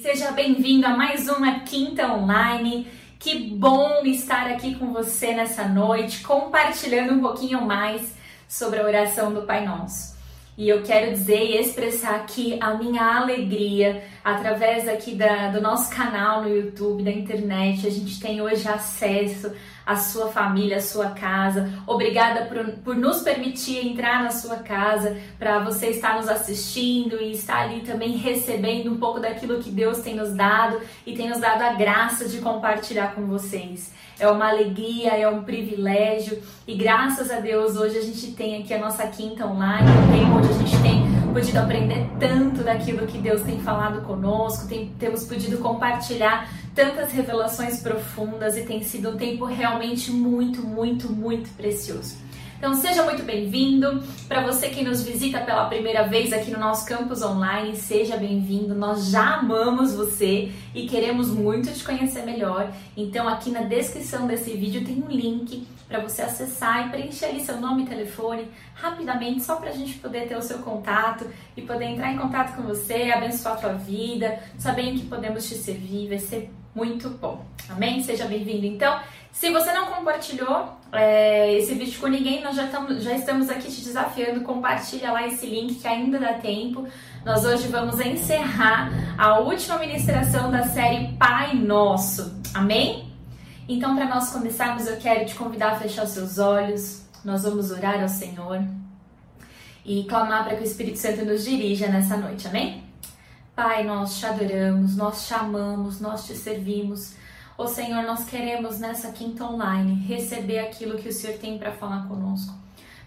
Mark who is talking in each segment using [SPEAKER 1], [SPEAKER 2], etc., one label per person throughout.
[SPEAKER 1] Seja bem-vindo a mais uma Quinta Online. Que bom estar aqui com você nessa noite, compartilhando um pouquinho mais sobre a oração do Pai Nosso. E eu quero dizer e expressar aqui a minha alegria através aqui da, do nosso canal no YouTube, da internet. A gente tem hoje acesso à sua família, à sua casa. Obrigada por, por nos permitir entrar na sua casa, para você estar nos assistindo e estar ali também recebendo um pouco daquilo que Deus tem nos dado e tem nos dado a graça de compartilhar com vocês é uma alegria, é um privilégio e graças a Deus hoje a gente tem aqui a nossa quinta online, um tempo onde a gente tem podido aprender tanto daquilo que Deus tem falado conosco, tem, temos podido compartilhar tantas revelações profundas e tem sido um tempo realmente muito, muito, muito precioso. Então seja muito bem-vindo. Para você que nos visita pela primeira vez aqui no nosso campus online, seja bem-vindo. Nós já amamos você e queremos muito te conhecer melhor. Então aqui na descrição desse vídeo tem um link para você acessar e preencher ali seu nome e telefone rapidamente, só para a gente poder ter o seu contato e poder entrar em contato com você, abençoar a tua vida, saber em que podemos te servir. Vai ser muito bom. Amém? Seja bem-vindo. Então, se você não compartilhou é, esse vídeo com ninguém, nós já, já estamos aqui te desafiando. Compartilha lá esse link que ainda dá tempo. Nós hoje vamos encerrar a última ministração da série Pai Nosso. Amém? Então, para nós começarmos, eu quero te convidar a fechar os seus olhos. Nós vamos orar ao Senhor e clamar para que o Espírito Santo nos dirija nessa noite. Amém? Pai, nós te adoramos, nós te amamos, nós te servimos. Ô Senhor, nós queremos nessa quinta online receber aquilo que o Senhor tem para falar conosco.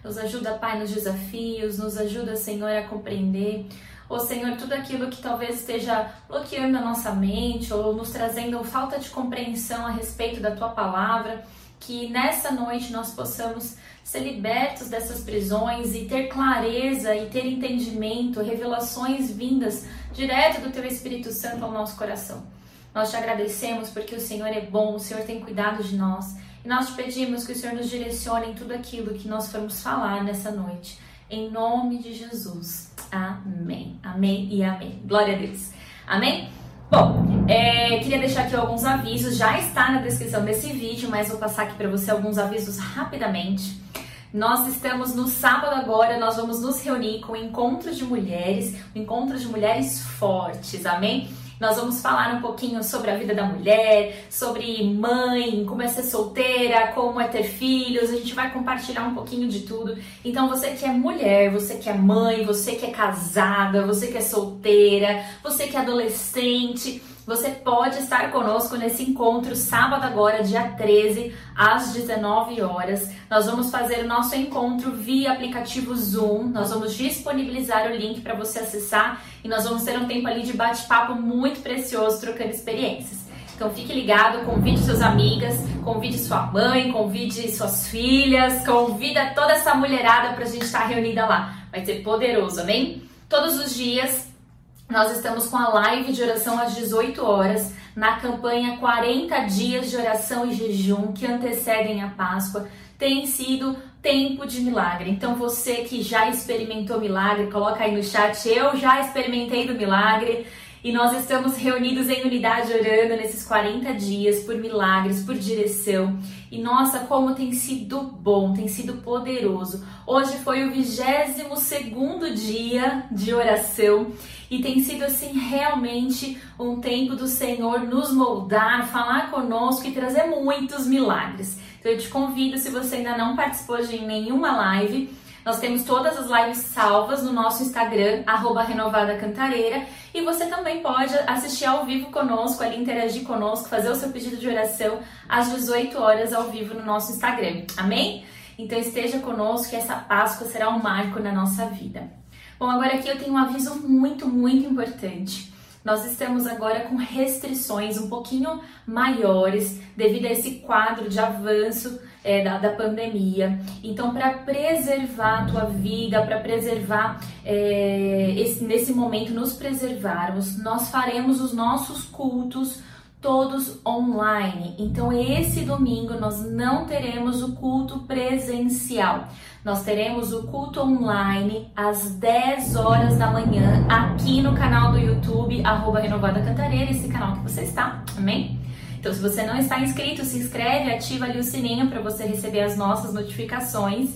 [SPEAKER 1] Nos ajuda, Pai, nos desafios, nos ajuda, Senhor, a compreender. Ô Senhor, tudo aquilo que talvez esteja bloqueando a nossa mente ou nos trazendo falta de compreensão a respeito da tua palavra, que nessa noite nós possamos ser libertos dessas prisões e ter clareza e ter entendimento, revelações vindas direto do Teu Espírito Santo ao nosso coração. Nós te agradecemos porque o Senhor é bom, o Senhor tem cuidado de nós e nós te pedimos que o Senhor nos direcione em tudo aquilo que nós formos falar nessa noite. Em nome de Jesus. Amém. Amém e amém. Glória a Deus. Amém? Bom, é, queria deixar aqui alguns avisos. Já está na descrição desse vídeo, mas vou passar aqui para você alguns avisos rapidamente. Nós estamos no sábado agora, nós vamos nos reunir com o Encontro de Mulheres, o Encontro de Mulheres Fortes, amém? Nós vamos falar um pouquinho sobre a vida da mulher, sobre mãe, como é ser solteira, como é ter filhos. A gente vai compartilhar um pouquinho de tudo. Então, você que é mulher, você que é mãe, você que é casada, você que é solteira, você que é adolescente, você pode estar conosco nesse encontro sábado agora, dia 13, às 19 horas. Nós vamos fazer o nosso encontro via aplicativo Zoom. Nós vamos disponibilizar o link para você acessar e nós vamos ter um tempo ali de bate-papo muito precioso, trocando experiências. Então fique ligado, convide suas amigas, convide sua mãe, convide suas filhas, convida toda essa mulherada para a gente estar reunida lá. Vai ser poderoso, amém? Todos os dias nós estamos com a live de oração às 18 horas na campanha 40 dias de oração e jejum que antecedem a Páscoa. Tem sido tempo de milagre. Então você que já experimentou milagre, coloca aí no chat, eu já experimentei do milagre. E nós estamos reunidos em unidade orando nesses 40 dias por milagres, por direção. E nossa, como tem sido bom, tem sido poderoso. Hoje foi o 22 segundo dia de oração e tem sido assim realmente um tempo do Senhor nos moldar, falar conosco e trazer muitos milagres. Então eu te convido, se você ainda não participou de nenhuma live, nós temos todas as lives salvas no nosso Instagram, arroba Renovada Cantareira, e você também pode assistir ao vivo conosco, ali interagir conosco, fazer o seu pedido de oração às 18 horas ao vivo no nosso Instagram. Amém? Então esteja conosco que essa Páscoa será um marco na nossa vida. Bom, agora aqui eu tenho um aviso muito, muito importante. Nós estamos agora com restrições um pouquinho maiores devido a esse quadro de avanço é, da, da, pandemia. Então, para preservar a tua vida, para preservar é, esse, nesse momento, nos preservarmos, nós faremos os nossos cultos todos online. Então, esse domingo nós não teremos o culto presencial. Nós teremos o culto online às 10 horas da manhã aqui no canal do YouTube, arroba Renovada Cantareira, esse canal que você está, amém? Então, se você não está inscrito, se inscreve, ativa ali o sininho para você receber as nossas notificações.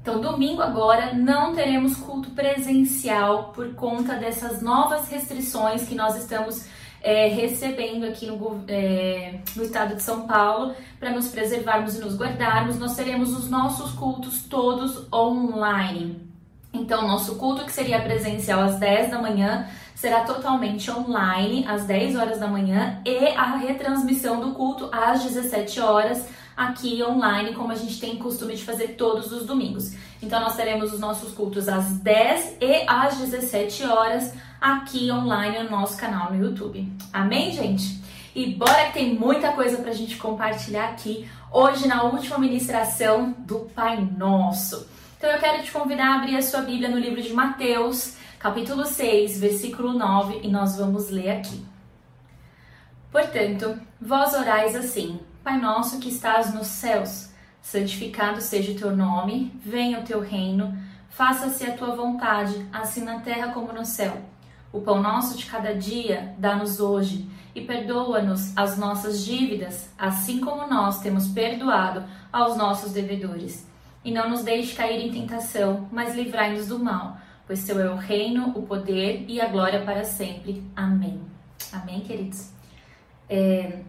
[SPEAKER 1] Então, domingo agora não teremos culto presencial por conta dessas novas restrições que nós estamos é, recebendo aqui no, é, no estado de São Paulo para nos preservarmos e nos guardarmos. Nós teremos os nossos cultos todos online. Então, nosso culto que seria presencial às 10 da manhã será totalmente online às 10 horas da manhã e a retransmissão do culto às 17 horas aqui online, como a gente tem costume de fazer todos os domingos. Então nós teremos os nossos cultos às 10 e às 17 horas aqui online no nosso canal no YouTube. Amém, gente? E bora que tem muita coisa pra gente compartilhar aqui hoje na última ministração do Pai Nosso. Então eu quero te convidar a abrir a sua Bíblia no livro de Mateus, capítulo 6, versículo 9, e nós vamos ler aqui. Portanto, vós orais assim: Pai nosso que estás nos céus, santificado seja o teu nome, venha o teu reino, faça-se a tua vontade, assim na terra como no céu. O pão nosso de cada dia dá-nos hoje e perdoa-nos as nossas dívidas, assim como nós temos perdoado aos nossos devedores. E não nos deixe cair em tentação, mas livrai-nos do mal, pois teu é o reino, o poder e a glória para sempre. Amém. Amém, queridos? É,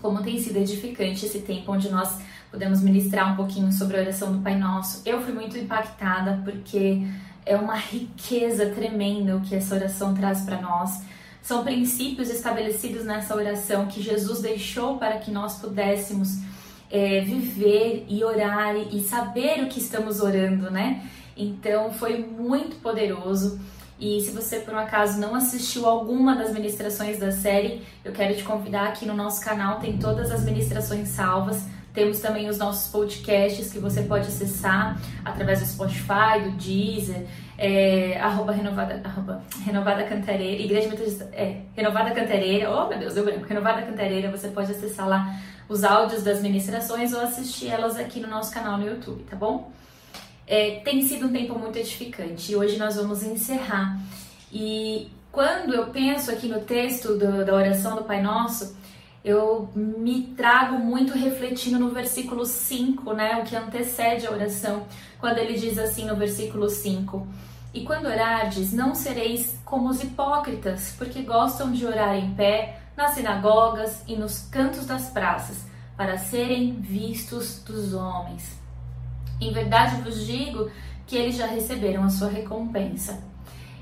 [SPEAKER 1] como tem sido edificante esse tempo onde nós podemos ministrar um pouquinho sobre a oração do Pai Nosso. Eu fui muito impactada porque é uma riqueza tremenda o que essa oração traz para nós. São princípios estabelecidos nessa oração que Jesus deixou para que nós pudéssemos é, viver e orar e saber o que estamos orando, né? Então foi muito poderoso. E se você por um acaso não assistiu alguma das ministrações da série, eu quero te convidar aqui no nosso canal, tem todas as ministrações salvas. Temos também os nossos podcasts que você pode acessar através do Spotify, do Deezer, é, arroba renovada, arroba renovada Cantareira, Igreja Metodista, é, Renovada Cantareira, oh meu Deus, deu branco, Renovada Cantareira, você pode acessar lá os áudios das ministrações ou assistir elas aqui no nosso canal no YouTube, tá bom? É, tem sido um tempo muito edificante e hoje nós vamos encerrar. E quando eu penso aqui no texto do, da oração do Pai Nosso, eu me trago muito refletindo no versículo 5, né, o que antecede a oração, quando ele diz assim no versículo 5: E quando orardes, não sereis como os hipócritas, porque gostam de orar em pé nas sinagogas e nos cantos das praças, para serem vistos dos homens. Em verdade vos digo que eles já receberam a sua recompensa.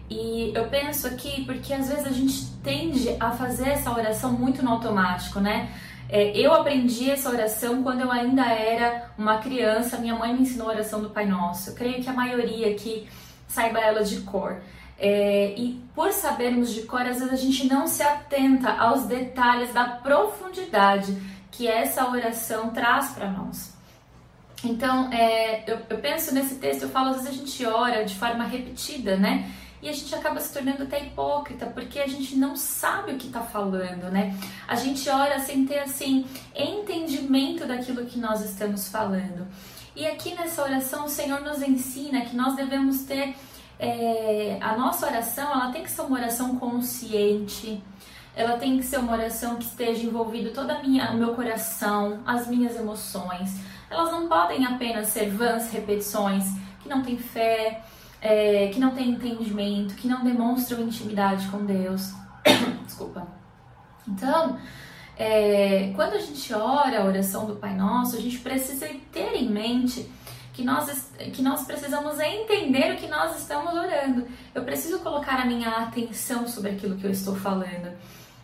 [SPEAKER 1] E eu penso aqui porque às vezes a gente tende a fazer essa oração muito no automático, né? É, eu aprendi essa oração quando eu ainda era uma criança. Minha mãe me ensinou a oração do Pai Nosso. Eu creio que a maioria aqui saiba ela de cor. É, e por sabermos de cor, às vezes a gente não se atenta aos detalhes da profundidade que essa oração traz para nós. Então, é, eu, eu penso nesse texto, eu falo, às vezes a gente ora de forma repetida, né? e a gente acaba se tornando até hipócrita, porque a gente não sabe o que está falando, né? A gente ora sem ter, assim, entendimento daquilo que nós estamos falando. E aqui nessa oração, o Senhor nos ensina que nós devemos ter. É, a nossa oração, ela tem que ser uma oração consciente, ela tem que ser uma oração que esteja envolvido todo a minha, o meu coração, as minhas emoções. Elas não podem apenas ser vãs repetições que não têm fé, é, que não tem entendimento, que não demonstram intimidade com Deus. Desculpa. Então, é, quando a gente ora a oração do Pai Nosso, a gente precisa ter em mente que nós, que nós precisamos entender o que nós estamos orando. Eu preciso colocar a minha atenção sobre aquilo que eu estou falando.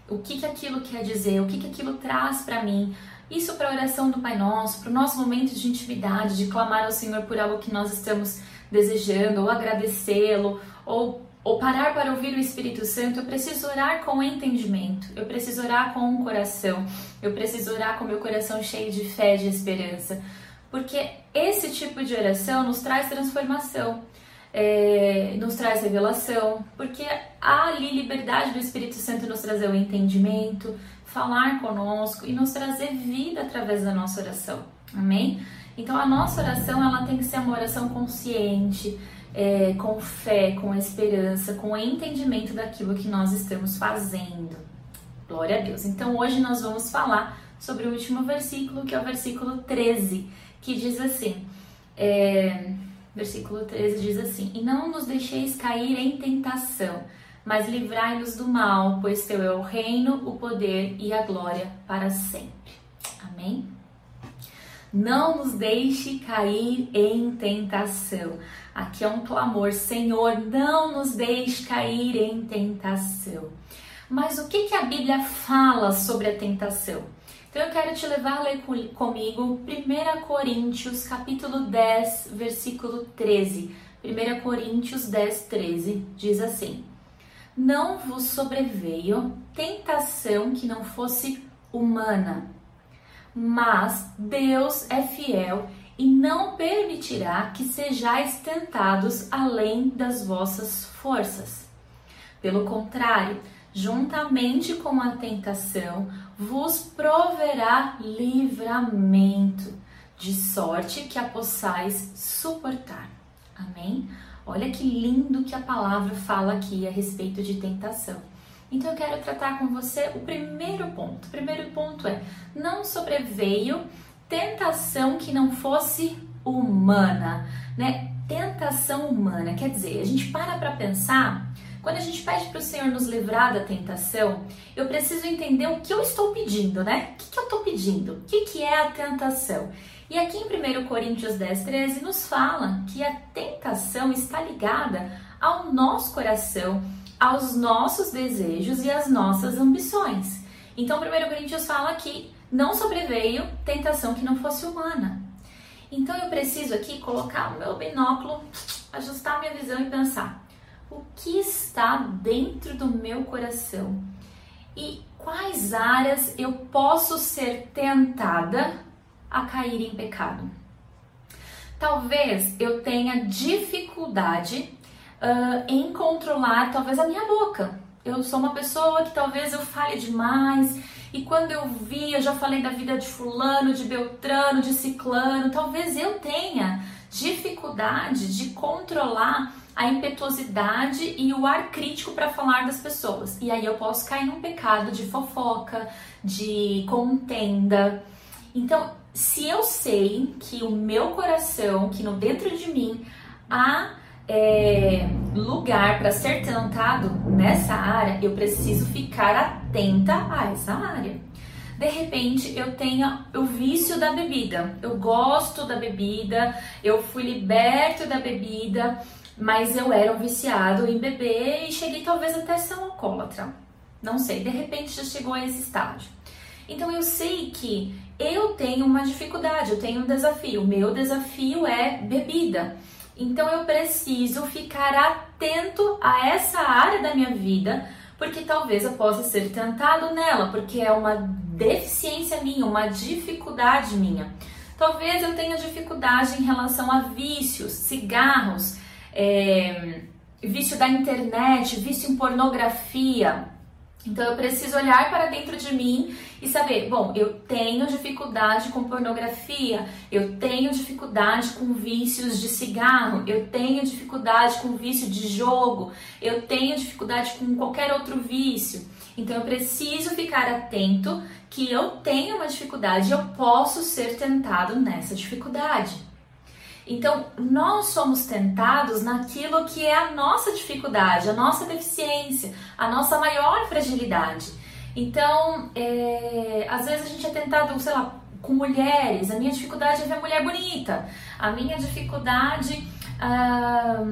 [SPEAKER 1] O que, que aquilo quer dizer, o que, que aquilo traz para mim. Isso para a oração do Pai Nosso, para o nosso momento de intimidade, de clamar ao Senhor por algo que nós estamos desejando, ou agradecê-lo, ou, ou parar para ouvir o Espírito Santo, eu preciso orar com entendimento, eu preciso orar com um coração, eu preciso orar com meu coração cheio de fé, de esperança, porque esse tipo de oração nos traz transformação. É, nos traz revelação, porque há ali liberdade do Espírito Santo nos trazer o entendimento, falar conosco e nos trazer vida através da nossa oração. Amém? Então a nossa oração ela tem que ser uma oração consciente, é, com fé, com esperança, com entendimento daquilo que nós estamos fazendo. Glória a Deus. Então hoje nós vamos falar sobre o último versículo, que é o versículo 13, que diz assim: é, versículo 13 diz assim: E não nos deixeis cair em tentação, mas livrai-nos do mal, pois teu é o reino, o poder e a glória para sempre. Amém? Não nos deixe cair em tentação. Aqui é um clamor, Senhor, não nos deixe cair em tentação. Mas o que, que a Bíblia fala sobre a tentação? Então eu quero te levar a ler comigo 1 Coríntios capítulo 10, versículo 13. 1 Coríntios 10, 13 diz assim: Não vos sobreveio tentação que não fosse humana, mas Deus é fiel e não permitirá que sejais tentados além das vossas forças. Pelo contrário, juntamente com a tentação, vos proverá livramento, de sorte que a possais suportar. Amém? Olha que lindo que a palavra fala aqui a respeito de tentação. Então eu quero tratar com você o primeiro ponto. O primeiro ponto é: não sobreveio tentação que não fosse humana, né? Tentação humana, quer dizer, a gente para para pensar quando a gente pede para o Senhor nos livrar da tentação, eu preciso entender o que eu estou pedindo, né? O que, que eu estou pedindo? O que, que é a tentação? E aqui em 1 Coríntios 10, 13 nos fala que a tentação está ligada ao nosso coração, aos nossos desejos e às nossas ambições. Então, 1 Coríntios fala que não sobreveio tentação que não fosse humana. Então, eu preciso aqui colocar o meu binóculo, ajustar minha visão e pensar: o que está dentro do meu coração e quais áreas eu posso ser tentada a cair em pecado. Talvez eu tenha dificuldade uh, em controlar, talvez, a minha boca. Eu sou uma pessoa que talvez eu fale demais e quando eu vi, eu já falei da vida de fulano, de beltrano, de ciclano. Talvez eu tenha dificuldade de controlar a impetuosidade e o ar crítico para falar das pessoas. E aí eu posso cair num pecado de fofoca, de contenda. Então, se eu sei que o meu coração, que no dentro de mim há é, lugar para ser tentado nessa área, eu preciso ficar atenta a essa área. De repente eu tenho o vício da bebida, eu gosto da bebida, eu fui liberto da bebida, mas eu era um viciado em beber e cheguei talvez até a ser um alcoólatra. Não sei, de repente já chegou a esse estágio. Então eu sei que eu tenho uma dificuldade, eu tenho um desafio. Meu desafio é bebida. Então eu preciso ficar atento a essa área da minha vida, porque talvez eu possa ser tentado nela, porque é uma deficiência minha, uma dificuldade minha. Talvez eu tenha dificuldade em relação a vícios, cigarros, é, vício da internet, vício em pornografia. Então eu preciso olhar para dentro de mim e saber, bom, eu tenho dificuldade com pornografia, eu tenho dificuldade com vícios de cigarro, eu tenho dificuldade com vício de jogo, eu tenho dificuldade com qualquer outro vício. Então eu preciso ficar atento que eu tenho uma dificuldade e eu posso ser tentado nessa dificuldade. Então, nós somos tentados naquilo que é a nossa dificuldade, a nossa deficiência, a nossa maior fragilidade. Então, é, às vezes a gente é tentado, sei lá, com mulheres. A minha dificuldade é ver mulher bonita. A minha dificuldade ah,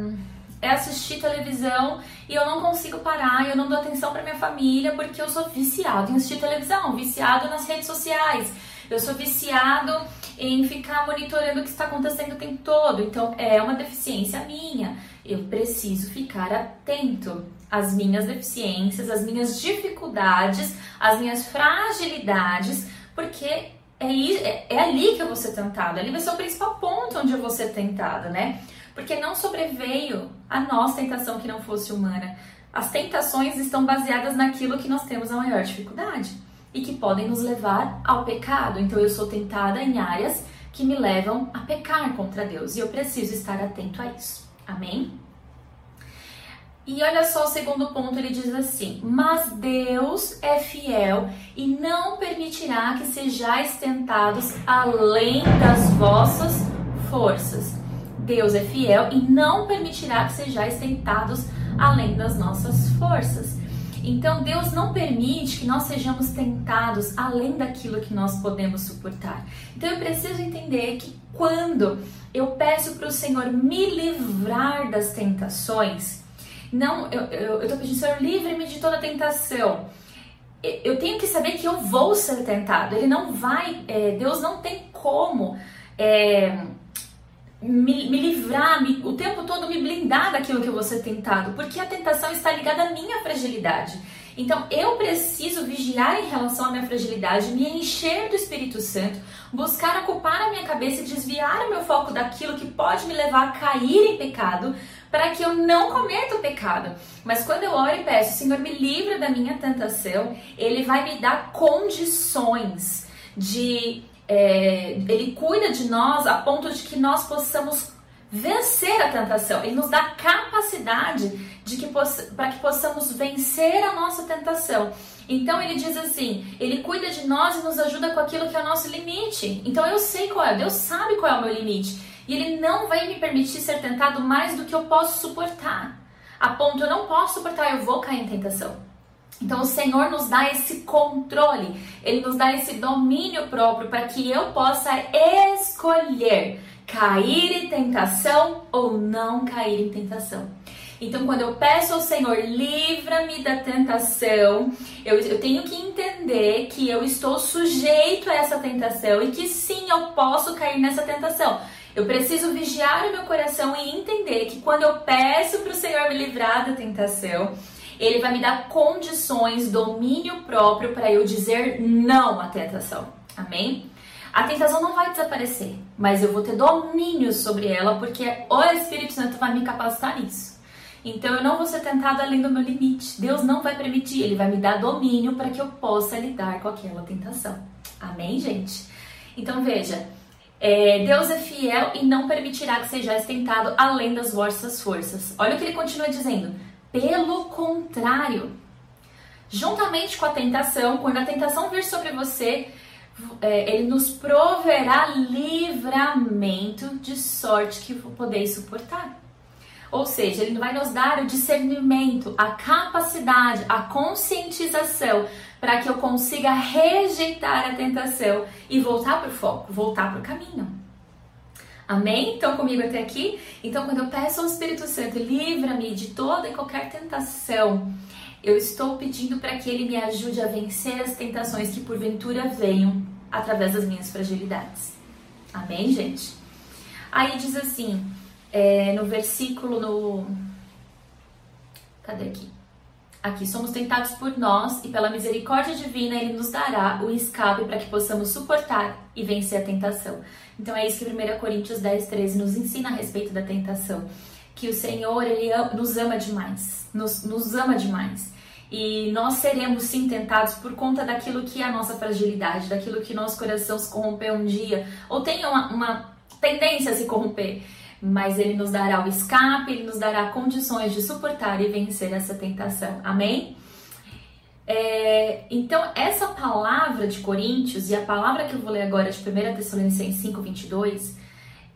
[SPEAKER 1] é assistir televisão e eu não consigo parar, eu não dou atenção para minha família porque eu sou viciado em assistir televisão, viciado nas redes sociais. Eu sou viciado em ficar monitorando o que está acontecendo o tempo todo. Então, é uma deficiência minha. Eu preciso ficar atento às minhas deficiências, às minhas dificuldades, às minhas fragilidades, porque é, é, é ali que eu vou ser tentada. Ali vai ser o principal ponto onde eu vou ser tentada, né? Porque não sobreveio a nossa tentação que não fosse humana. As tentações estão baseadas naquilo que nós temos a maior dificuldade. E que podem nos levar ao pecado. Então eu sou tentada em áreas que me levam a pecar contra Deus e eu preciso estar atento a isso. Amém? E olha só o segundo ponto, ele diz assim: Mas Deus é fiel e não permitirá que sejais tentados além das vossas forças. Deus é fiel e não permitirá que sejais tentados além das nossas forças. Então Deus não permite que nós sejamos tentados além daquilo que nós podemos suportar. Então eu preciso entender que quando eu peço para o Senhor me livrar das tentações, não, eu, tô pedindo, Senhor, livre-me de toda tentação. Eu tenho que saber que eu vou ser tentado. Ele não vai, é, Deus não tem como é, me, me, livrar, me, o tempo todo me blindar daquilo que eu vou ser tentado, porque a tentação está ligada à minha fragilidade. Então eu preciso vigiar em relação à minha fragilidade, me encher do Espírito Santo, buscar ocupar a minha cabeça e desviar o meu foco daquilo que pode me levar a cair em pecado, para que eu não cometa o pecado. Mas quando eu oro e peço, Senhor, me livra da minha tentação, Ele vai me dar condições de. É, ele cuida de nós a ponto de que nós possamos vencer a tentação. Ele nos dá capacidade de que para que possamos vencer a nossa tentação. Então ele diz assim, ele cuida de nós e nos ajuda com aquilo que é o nosso limite. Então eu sei qual é, Deus sabe qual é o meu limite. E ele não vai me permitir ser tentado mais do que eu posso suportar. A ponto eu não posso suportar, eu vou cair em tentação. Então o Senhor nos dá esse controle, ele nos dá esse domínio próprio para que eu possa escolher cair em tentação ou não cair em tentação. Então, quando eu peço ao Senhor, livra-me da tentação, eu, eu, tenho que entender que eu estou sujeito a essa tentação e que sim, eu posso cair nessa tentação. Eu preciso vigiar o meu coração e entender que quando eu peço para o Senhor me livrar da tentação, Ele vai me dar condições, domínio próprio para eu dizer não à tentação. Amém? A tentação não vai desaparecer, mas eu vou ter domínio sobre ela porque o Espírito Santo vai me capacitar nisso. Então eu não vou ser tentado além do meu limite. Deus não vai permitir, Ele vai me dar domínio para que eu possa lidar com aquela tentação. Amém, gente? Então veja, é, Deus é fiel e não permitirá que sejais tentado além das vossas forças. Olha o que ele continua dizendo. Pelo contrário, juntamente com a tentação, quando a tentação vir sobre você, ele nos proverá livramento de sorte que podeis suportar. Ou seja, ele vai nos dar o discernimento, a capacidade, a conscientização para que eu consiga rejeitar a tentação e voltar para o foco, voltar para o caminho. Amém? Estão comigo até aqui? Então, quando eu peço ao Espírito Santo, livra-me de toda e qualquer tentação, eu estou pedindo para que ele me ajude a vencer as tentações que porventura venham através das minhas fragilidades. Amém, gente? Aí diz assim, é, no versículo no. Cadê aqui? Aqui, somos tentados por nós e pela misericórdia divina ele nos dará o escape para que possamos suportar e vencer a tentação. Então é isso que 1 Coríntios 10, 13 nos ensina a respeito da tentação. Que o Senhor, ele nos ama demais, nos, nos ama demais. E nós seremos sim tentados por conta daquilo que é a nossa fragilidade, daquilo que nosso coração se corrompeu um dia, ou tem uma, uma tendência a se corromper mas ele nos dará o escape, ele nos dará condições de suportar e vencer essa tentação. Amém? É, então, essa palavra de Coríntios e a palavra que eu vou ler agora de 1 Tessalonicenses 5, 22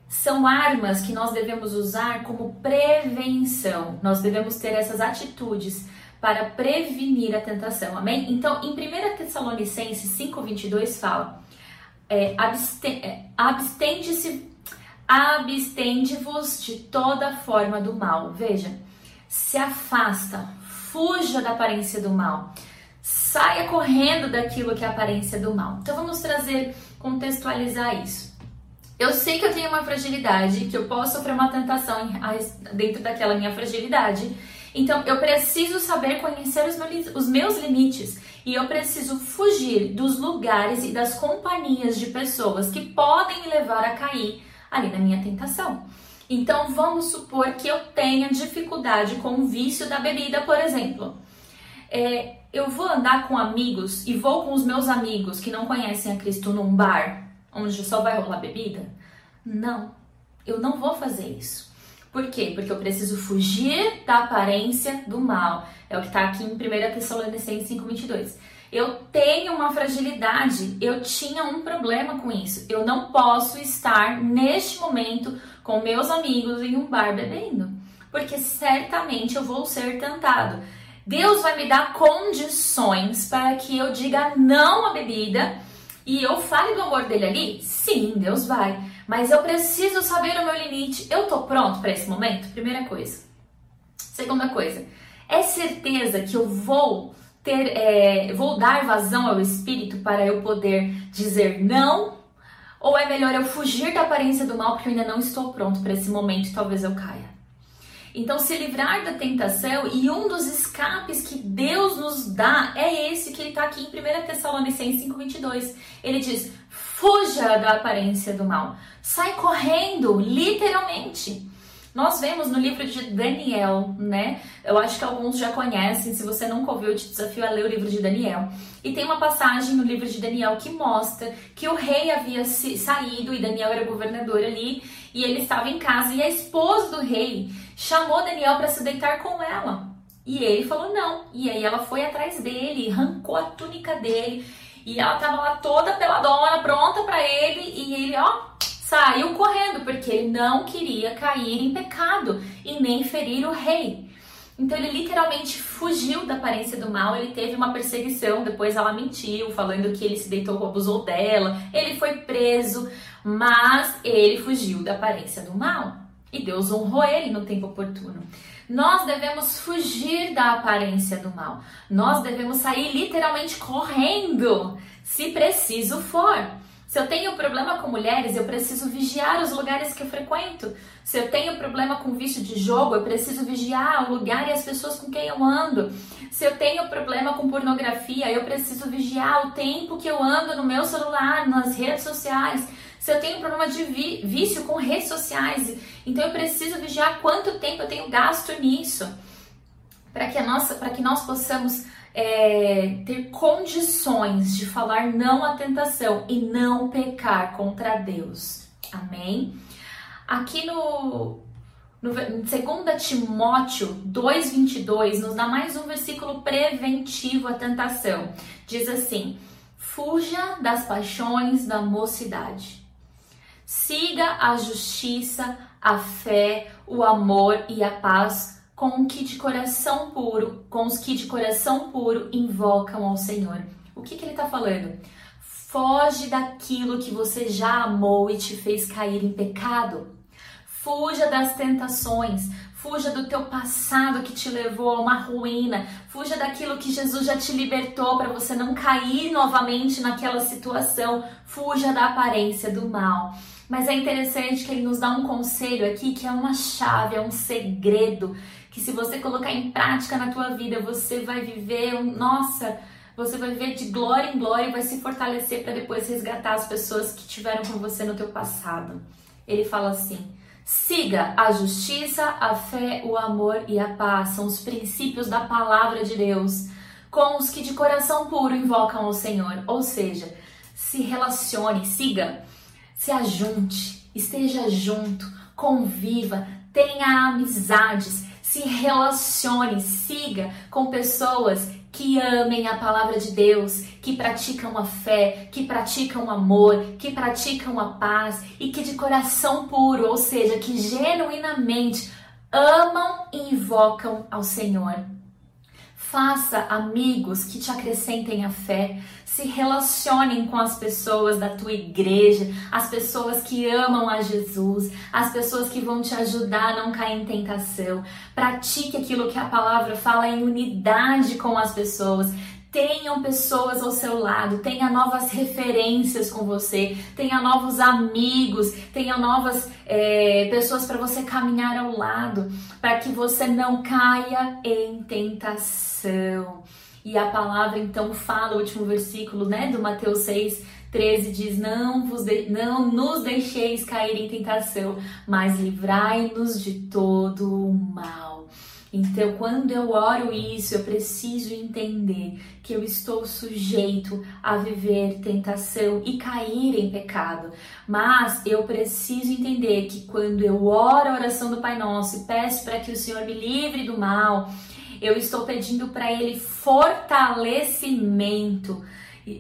[SPEAKER 1] são armas que nós devemos usar como prevenção. Nós devemos ter essas atitudes para prevenir a tentação. Amém? Então, em 1 Tessalonicenses 5, 22 fala: é, é abstende-se abstende-vos de toda forma do mal. Veja, se afasta, fuja da aparência do mal. Saia correndo daquilo que é a aparência do mal. Então vamos trazer, contextualizar isso. Eu sei que eu tenho uma fragilidade, que eu posso sofrer uma tentação dentro daquela minha fragilidade. Então eu preciso saber conhecer os meus limites e eu preciso fugir dos lugares e das companhias de pessoas que podem me levar a cair ali na minha tentação. Então vamos supor que eu tenha dificuldade com o vício da bebida, por exemplo. É, eu vou andar com amigos e vou com os meus amigos que não conhecem a Cristo num bar onde só vai rolar bebida? Não, eu não vou fazer isso. Por quê? Porque eu preciso fugir da aparência do mal. É o que está aqui em 1 Tessalonicenses 5,22. Eu tenho uma fragilidade, eu tinha um problema com isso. Eu não posso estar neste momento com meus amigos em um bar bebendo, porque certamente eu vou ser tentado. Deus vai me dar condições para que eu diga não à bebida e eu fale do amor dele ali? Sim, Deus vai. Mas eu preciso saber o meu limite. Eu tô pronto para esse momento? Primeira coisa. Segunda coisa, é certeza que eu vou ter, é, vou dar vazão ao Espírito para eu poder dizer não? Ou é melhor eu fugir da aparência do mal porque eu ainda não estou pronto para esse momento e talvez eu caia? Então, se livrar da tentação e um dos escapes que Deus nos dá é esse que ele está aqui em 1 Tessalonicenses 5,22. Ele diz: fuja da aparência do mal, sai correndo, literalmente. Nós vemos no livro de Daniel, né? Eu acho que alguns já conhecem, se você nunca ouviu, eu te desafio a ler o livro de Daniel. E tem uma passagem no livro de Daniel que mostra que o rei havia saído e Daniel era governador ali, e ele estava em casa e a esposa do rei chamou Daniel para se deitar com ela. E ele falou não. E aí ela foi atrás dele, arrancou a túnica dele, e ela estava lá toda peladona, pronta para ele, e ele, ó, saiu correndo porque ele não queria cair em pecado e nem ferir o rei. Então ele literalmente fugiu da aparência do mal, ele teve uma perseguição, depois ela mentiu, falando que ele se deitou, abusou dela, ele foi preso, mas ele fugiu da aparência do mal. E Deus honrou ele no tempo oportuno. Nós devemos fugir da aparência do mal. Nós devemos sair literalmente correndo, se preciso for. Se eu tenho problema com mulheres, eu preciso vigiar os lugares que eu frequento. Se eu tenho problema com vício de jogo, eu preciso vigiar o lugar e as pessoas com quem eu ando. Se eu tenho problema com pornografia, eu preciso vigiar o tempo que eu ando no meu celular, nas redes sociais. Se eu tenho problema de vício com redes sociais, então eu preciso vigiar quanto tempo eu tenho gasto nisso. Para que, a nossa, que nós possamos é, ter condições de falar não à tentação e não pecar contra Deus. Amém? Aqui no, no 2 Timóteo 2,22 nos dá mais um versículo preventivo à tentação. Diz assim: Fuja das paixões da mocidade. Siga a justiça, a fé, o amor e a paz com que de coração puro, com os que de coração puro invocam ao Senhor. O que, que ele está falando? Foge daquilo que você já amou e te fez cair em pecado. Fuja das tentações, fuja do teu passado que te levou a uma ruína, fuja daquilo que Jesus já te libertou para você não cair novamente naquela situação, fuja da aparência do mal. Mas é interessante que ele nos dá um conselho aqui que é uma chave, é um segredo que se você colocar em prática na tua vida, você vai viver, um, nossa, você vai viver de glória em glória e vai se fortalecer para depois resgatar as pessoas que tiveram com você no teu passado. Ele fala assim: Siga a justiça, a fé, o amor e a paz. São os princípios da palavra de Deus, com os que de coração puro invocam o Senhor. Ou seja, se relacione, siga, se ajunte, esteja junto, conviva, tenha amizades, se relacione, siga com pessoas que amem a palavra de Deus, que praticam a fé, que praticam o amor, que praticam a paz e que de coração puro, ou seja, que genuinamente amam e invocam ao Senhor. Faça amigos que te acrescentem a fé. Se relacionem com as pessoas da tua igreja, as pessoas que amam a Jesus, as pessoas que vão te ajudar a não cair em tentação. Pratique aquilo que a palavra fala em unidade com as pessoas. Tenham pessoas ao seu lado, tenha novas referências com você, tenha novos amigos, tenha novas é, pessoas para você caminhar ao lado, para que você não caia em tentação. E a palavra então fala, o último versículo né, do Mateus 6, 13 diz: Não, vos de... não nos deixeis cair em tentação, mas livrai-nos de todo o mal. Então, quando eu oro isso, eu preciso entender que eu estou sujeito a viver tentação e cair em pecado. Mas eu preciso entender que quando eu oro a oração do Pai Nosso e peço para que o Senhor me livre do mal, eu estou pedindo para Ele fortalecimento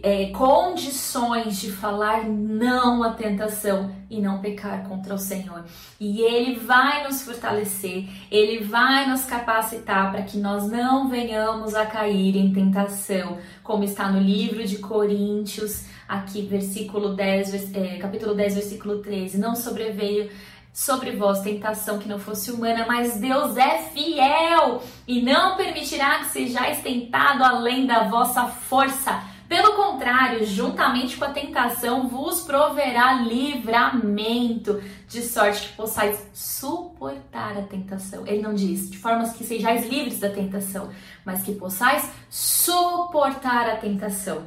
[SPEAKER 1] é, condições de falar não à tentação e não pecar contra o Senhor. E Ele vai nos fortalecer, Ele vai nos capacitar para que nós não venhamos a cair em tentação, como está no livro de Coríntios, aqui, versículo 10, é, capítulo 10, versículo 13. Não sobreveio sobre vós tentação que não fosse humana, mas Deus é fiel e não permitirá que sejais tentado além da vossa força pelo contrário, juntamente com a tentação, vos proverá livramento, de sorte que possais suportar a tentação. Ele não diz de formas que sejais livres da tentação, mas que possais suportar a tentação.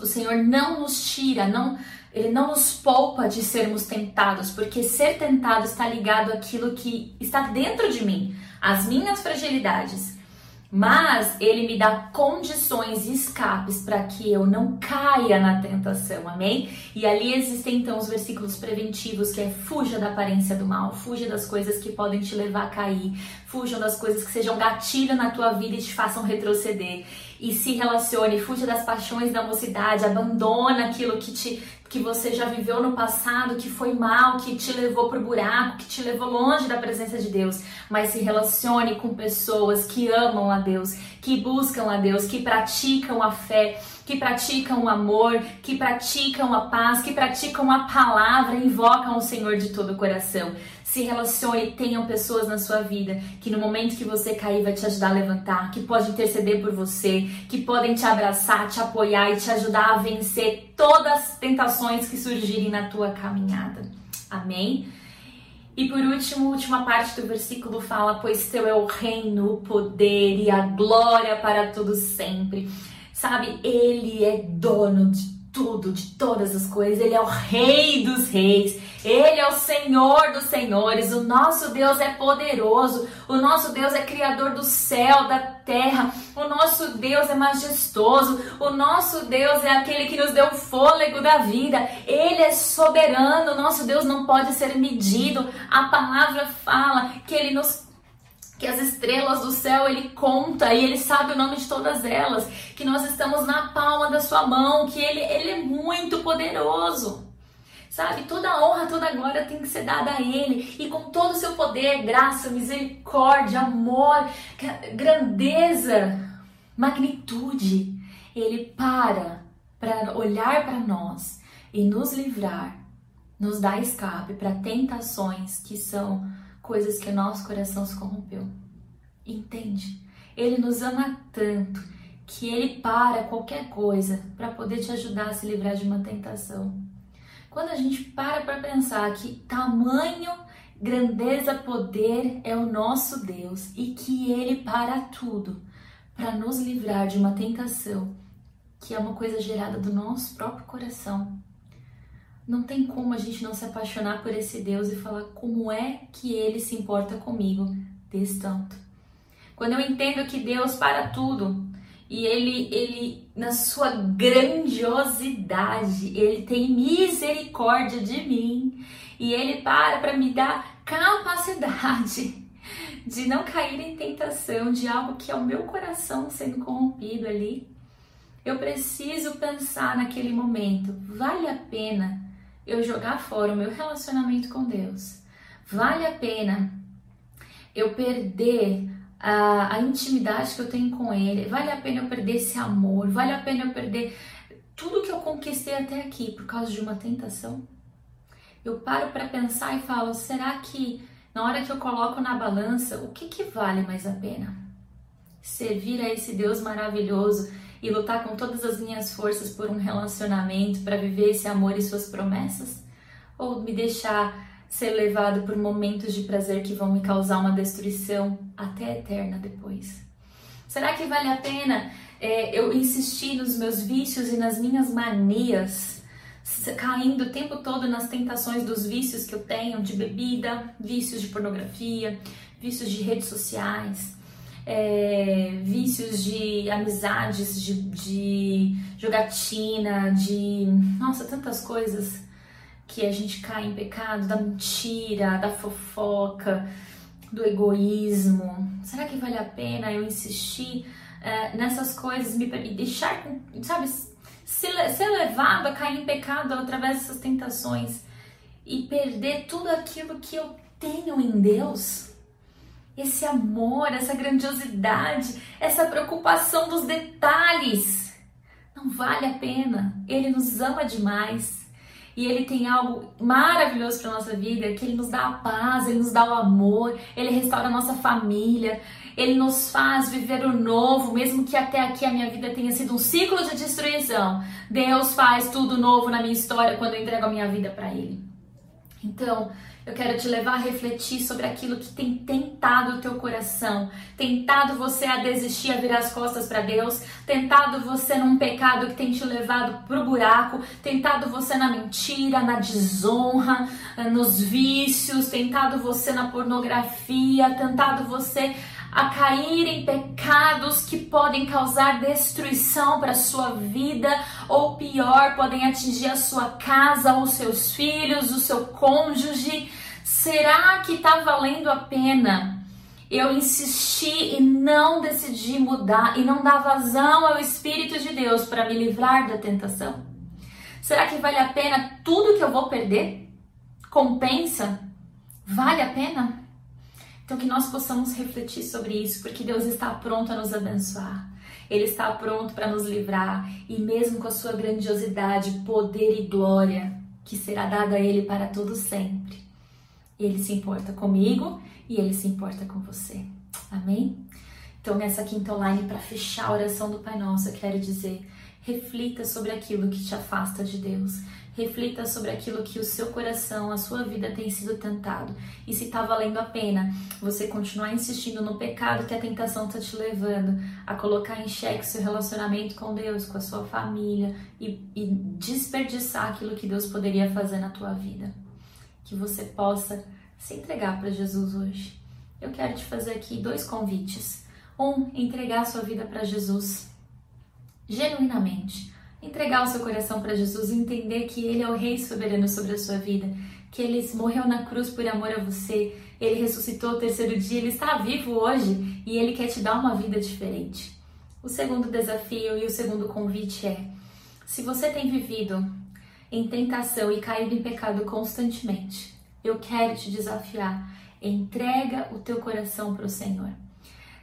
[SPEAKER 1] O Senhor não nos tira, não, ele não nos poupa de sermos tentados, porque ser tentado está ligado àquilo que está dentro de mim, às minhas fragilidades mas ele me dá condições e escapes para que eu não caia na tentação, amém? E ali existem então os versículos preventivos que é fuja da aparência do mal, fuja das coisas que podem te levar a cair, fujam das coisas que sejam gatilho na tua vida e te façam retroceder. E se relacione, fuja das paixões da mocidade, abandona aquilo que te que você já viveu no passado, que foi mal, que te levou pro buraco, que te levou longe da presença de Deus, mas se relacione com pessoas que amam a Deus, que buscam a Deus, que praticam a fé, que praticam o amor, que praticam a paz, que praticam a palavra, invocam o Senhor de todo o coração. Se relacione, tenham pessoas na sua vida que no momento que você cair vai te ajudar a levantar, que pode interceder por você, que podem te abraçar, te apoiar e te ajudar a vencer todas as tentações que surgirem na tua caminhada. Amém? E por último, a última parte do versículo fala: Pois teu é o reino, o poder e a glória para tudo sempre. Sabe, ele é dono de tudo, de todas as coisas. Ele é o Rei dos Reis. Ele é o Senhor dos Senhores. O nosso Deus é poderoso. O nosso Deus é criador do céu, da terra. O nosso Deus é majestoso. O nosso Deus é aquele que nos deu o fôlego da vida. Ele é soberano. O nosso Deus não pode ser medido. A palavra fala que ele nos que as estrelas do céu ele conta e ele sabe o nome de todas elas, que nós estamos na palma da sua mão, que ele, ele é muito poderoso. Sabe, toda honra, toda glória tem que ser dada a Ele, e com todo o seu poder, graça, misericórdia, amor, grandeza, magnitude, Ele para para olhar para nós e nos livrar, nos dar escape para tentações que são coisas que o nosso coração se corrompeu. Entende? Ele nos ama tanto que ele para qualquer coisa para poder te ajudar a se livrar de uma tentação. Quando a gente para para pensar que tamanho, grandeza, poder é o nosso Deus e que ele para tudo para nos livrar de uma tentação que é uma coisa gerada do nosso próprio coração, não tem como a gente não se apaixonar por esse Deus e falar como é que ele se importa comigo desse tanto. Quando eu entendo que Deus para tudo e ele ele na sua grandiosidade, ele tem misericórdia de mim e ele para para me dar capacidade de não cair em tentação de algo que é o meu coração sendo corrompido ali. Eu preciso pensar naquele momento, vale a pena eu jogar fora o meu relacionamento com Deus? Vale a pena eu perder a, a, intimidade que eu tenho com Ele? Vale a pena eu perder esse amor? Vale a pena eu perder tudo que eu conquistei até aqui por causa de uma tentação? Eu paro para pensar e falo: será que na hora que eu coloco na balança, o que, que vale mais a pena? Servir a esse Deus maravilhoso e lutar com todas as minhas forças por um relacionamento para viver esse amor e suas promessas? Ou me deixar ser levado por momentos de prazer que vão me causar uma destruição até eterna depois? Será que vale a pena é, eu insistir nos meus vícios e nas minhas manias, caindo o tempo todo nas tentações dos vícios que eu tenho de bebida, vícios de pornografia, vícios de redes sociais, é, vícios de amizades, de, de jogatina, de. Nossa, tantas coisas que a gente cai em pecado da mentira, da fofoca, do egoísmo. Será que vale a pena eu insistir é, nessas coisas, me, me deixar, sabe, ser, ser levado a cair em pecado através dessas tentações e perder tudo aquilo que eu tenho em Deus? Esse amor, essa grandiosidade, essa preocupação dos detalhes. Não vale a pena. Ele nos ama demais. E ele tem algo maravilhoso para nossa vida, que ele nos dá a paz, ele nos dá o amor, ele restaura a nossa família, ele nos faz viver o novo, mesmo que até aqui a minha vida tenha sido um ciclo de destruição. Deus faz tudo novo na minha história quando eu entrego a minha vida para ele. Então, eu quero te levar a refletir sobre aquilo que tem tentado o teu coração, tentado você a desistir, a virar as costas para Deus, tentado você num pecado que tem te levado pro buraco, tentado você na mentira, na desonra, nos vícios, tentado você na pornografia, tentado você a cair em pecados que podem causar destruição para sua vida, ou pior, podem atingir a sua casa, os seus filhos, o seu cônjuge. Será que está valendo a pena eu insistir e não decidi mudar e não dar vazão ao Espírito de Deus para me livrar da tentação? Será que vale a pena tudo que eu vou perder? Compensa? Vale a pena? Então, que nós possamos refletir sobre isso, porque Deus está pronto a nos abençoar. Ele está pronto para nos livrar e, mesmo com a sua grandiosidade, poder e glória que será dada a Ele para todo sempre. Ele se importa comigo e Ele se importa com você. Amém? Então, nessa quinta online, para fechar a oração do Pai Nosso, eu quero dizer: reflita sobre aquilo que te afasta de Deus. Reflita sobre aquilo que o seu coração, a sua vida tem sido tentado. E se está valendo a pena você continuar insistindo no pecado que a tentação está te levando a colocar em xeque seu relacionamento com Deus, com a sua família e, e desperdiçar aquilo que Deus poderia fazer na tua vida. Que você possa se entregar para Jesus hoje. Eu quero te fazer aqui dois convites. Um, entregar a sua vida para Jesus genuinamente entregar o seu coração para Jesus, entender que Ele é o Rei soberano sobre a sua vida, que Ele morreu na cruz por amor a você, Ele ressuscitou o terceiro dia, Ele está vivo hoje e Ele quer te dar uma vida diferente. O segundo desafio e o segundo convite é: se você tem vivido em tentação e caído em pecado constantemente, eu quero te desafiar. Entrega o teu coração para o Senhor.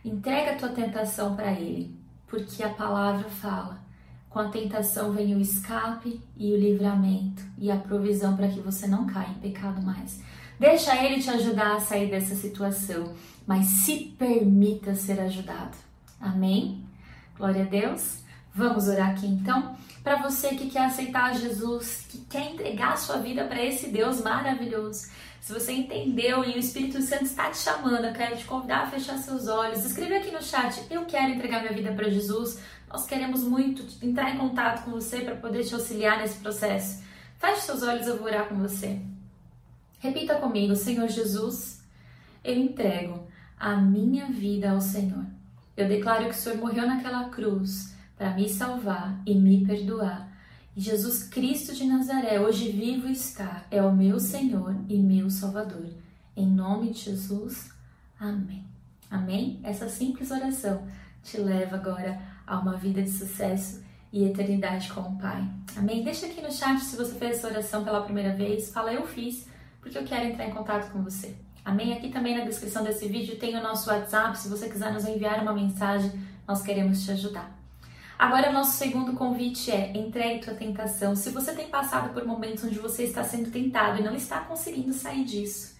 [SPEAKER 1] Entrega a tua tentação para Ele, porque a palavra fala com a tentação vem o escape e o livramento e a provisão para que você não caia em pecado mais. Deixa ele te ajudar a sair dessa situação, mas se permita ser ajudado. Amém? Glória a Deus. Vamos orar aqui então. Para você que quer aceitar Jesus, que quer entregar a sua vida para esse Deus maravilhoso. Se você entendeu e o Espírito Santo está te chamando, eu quero te convidar a fechar seus olhos. Escreve aqui no chat: Eu quero entregar minha vida para Jesus. Nós queremos muito entrar em contato com você para poder te auxiliar nesse processo. Feche seus olhos, eu vou orar com você. Repita comigo, Senhor Jesus, eu entrego a minha vida ao Senhor. Eu declaro que o Senhor morreu naquela cruz para me salvar e me perdoar. Jesus Cristo de Nazaré, hoje vivo está, é o meu Senhor e meu Salvador. Em nome de Jesus, amém. Amém? Essa simples oração te leva agora a uma vida de sucesso e eternidade com o Pai. Amém? Deixa aqui no chat se você fez essa oração pela primeira vez. Fala, eu fiz, porque eu quero entrar em contato com você. Amém? Aqui também na descrição desse vídeo tem o nosso WhatsApp. Se você quiser nos enviar uma mensagem, nós queremos te ajudar. Agora, nosso segundo convite é entregue tua tentação. Se você tem passado por momentos onde você está sendo tentado e não está conseguindo sair disso,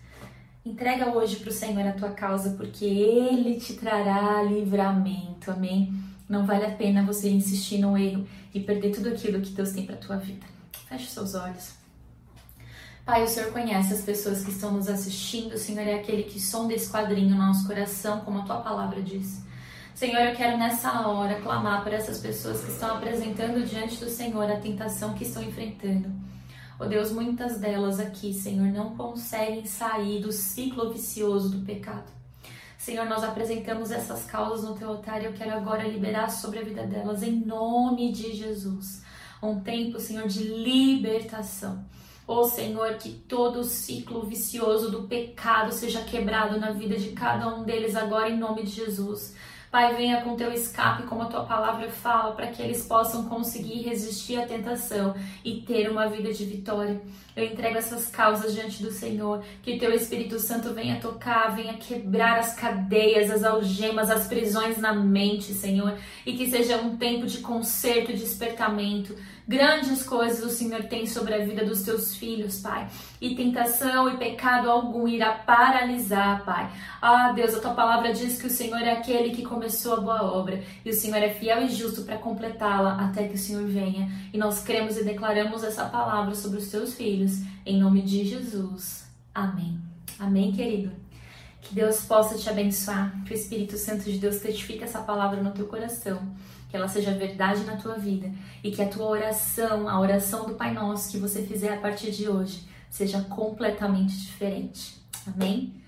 [SPEAKER 1] entrega hoje para o Senhor a tua causa, porque Ele te trará livramento. Amém? Não vale a pena você insistir no erro e perder tudo aquilo que Deus tem para tua vida. Feche seus olhos. Pai, o Senhor conhece as pessoas que estão nos assistindo. O Senhor é aquele que sonda esse quadrinho no nosso coração, como a tua palavra diz. Senhor, eu quero nessa hora clamar por essas pessoas que estão apresentando diante do Senhor a tentação que estão enfrentando. Oh Deus, muitas delas aqui, Senhor, não conseguem sair do ciclo vicioso do pecado. Senhor, nós apresentamos essas causas no teu altar e eu quero agora liberar sobre a vida delas, em nome de Jesus. Um tempo, Senhor, de libertação. Ó oh, Senhor, que todo o ciclo vicioso do pecado seja quebrado na vida de cada um deles agora, em nome de Jesus. Pai, venha com teu escape, como a tua palavra fala, para que eles possam conseguir resistir à tentação e ter uma vida de vitória. Eu entrego essas causas diante do Senhor, que teu Espírito Santo venha tocar, venha quebrar as cadeias, as algemas, as prisões na mente, Senhor, e que seja um tempo de conserto e despertamento Grandes coisas o Senhor tem sobre a vida dos teus filhos, Pai. E tentação e pecado algum irá paralisar, Pai. Ah, Deus, a tua palavra diz que o Senhor é aquele que começou a boa obra e o Senhor é fiel e justo para completá-la até que o Senhor venha. E nós cremos e declaramos essa palavra sobre os teus filhos, em nome de Jesus. Amém. Amém, querido. Que Deus possa te abençoar, que o Espírito Santo de Deus testifique essa palavra no teu coração que ela seja verdade na tua vida e que a tua oração, a oração do Pai Nosso que você fizer a partir de hoje, seja completamente diferente. Amém?